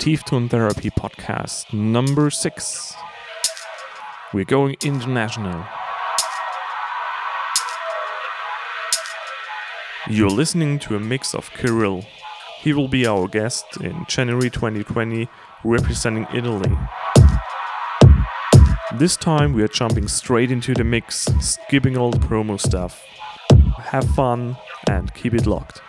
Teeth Tone Therapy podcast number six. We're going international. You're listening to a mix of Kirill. He will be our guest in January 2020, representing Italy. This time we are jumping straight into the mix, skipping all the promo stuff. Have fun and keep it locked.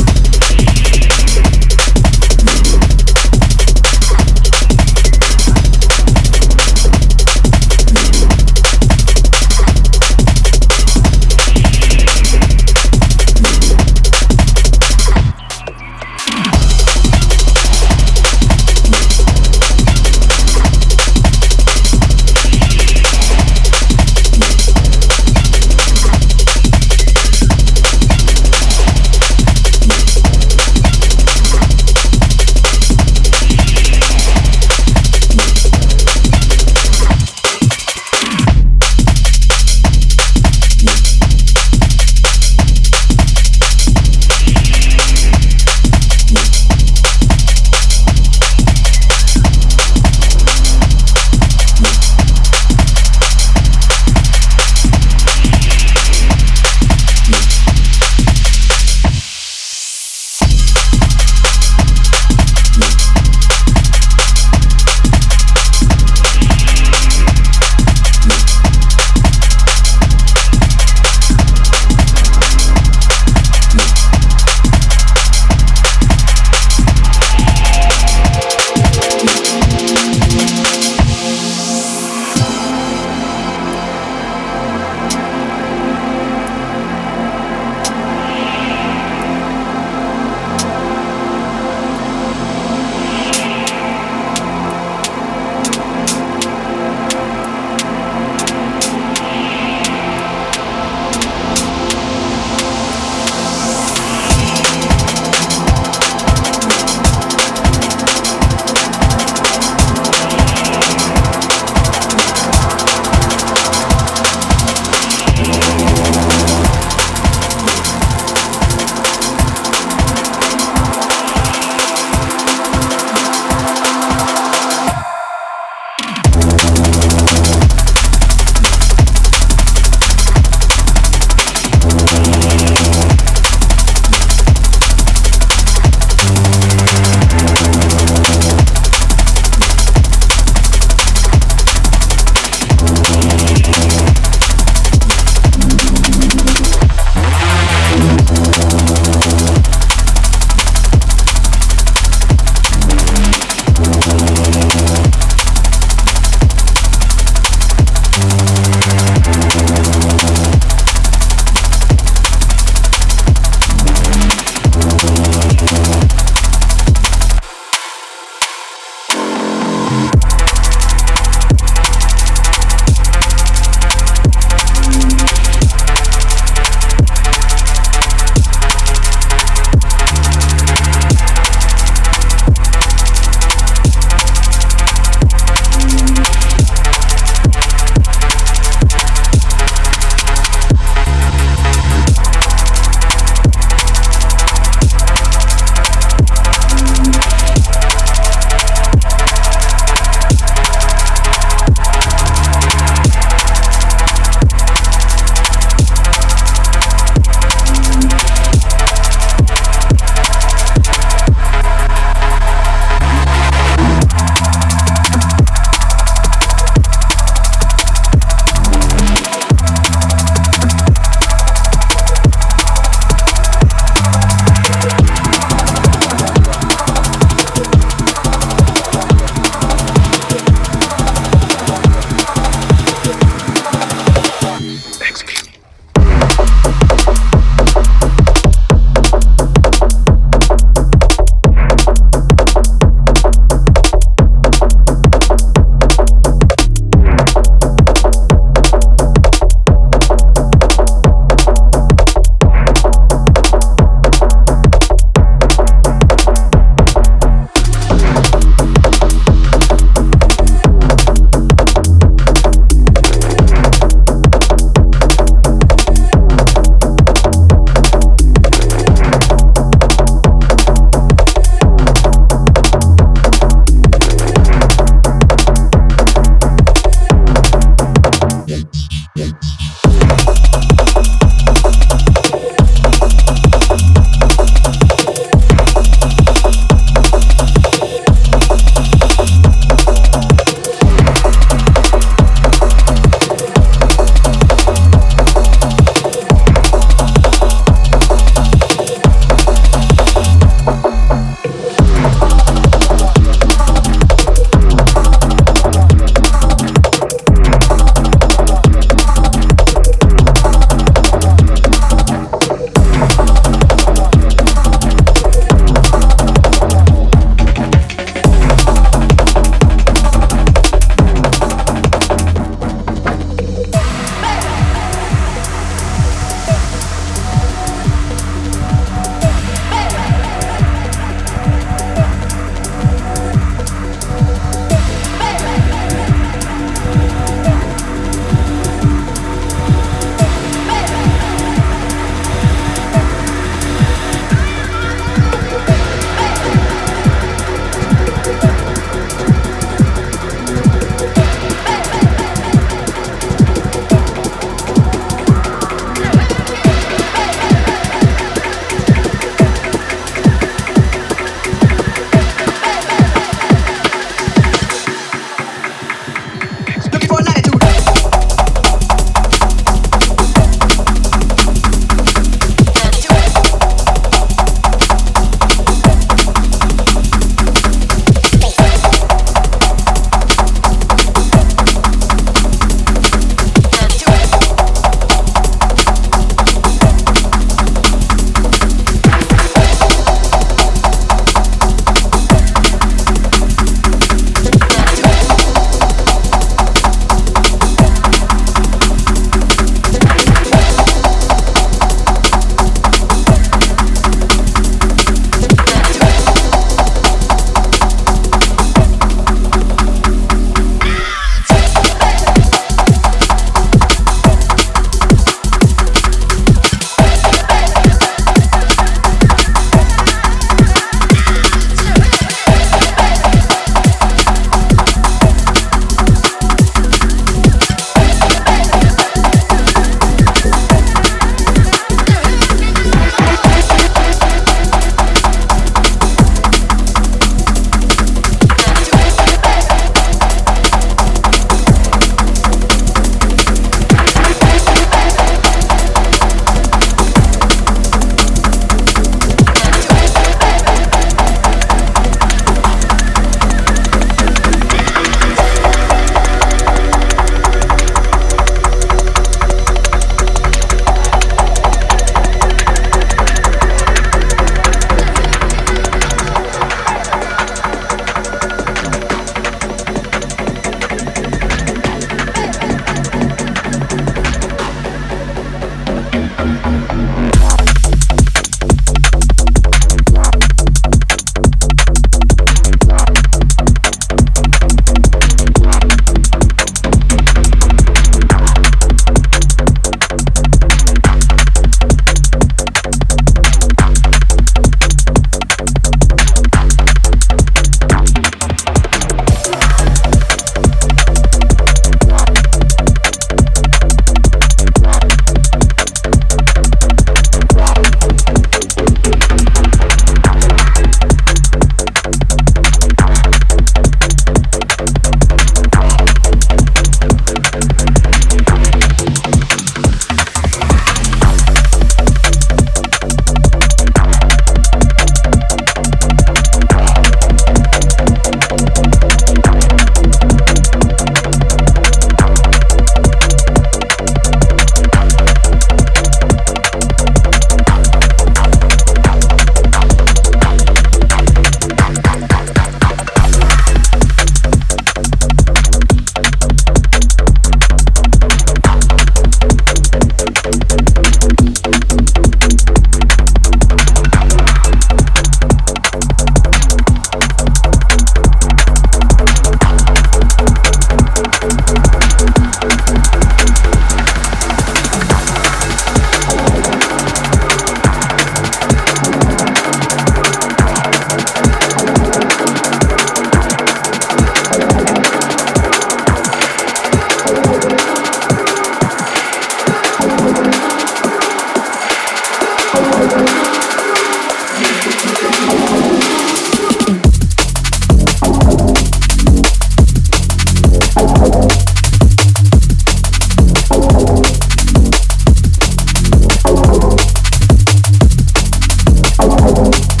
I won't.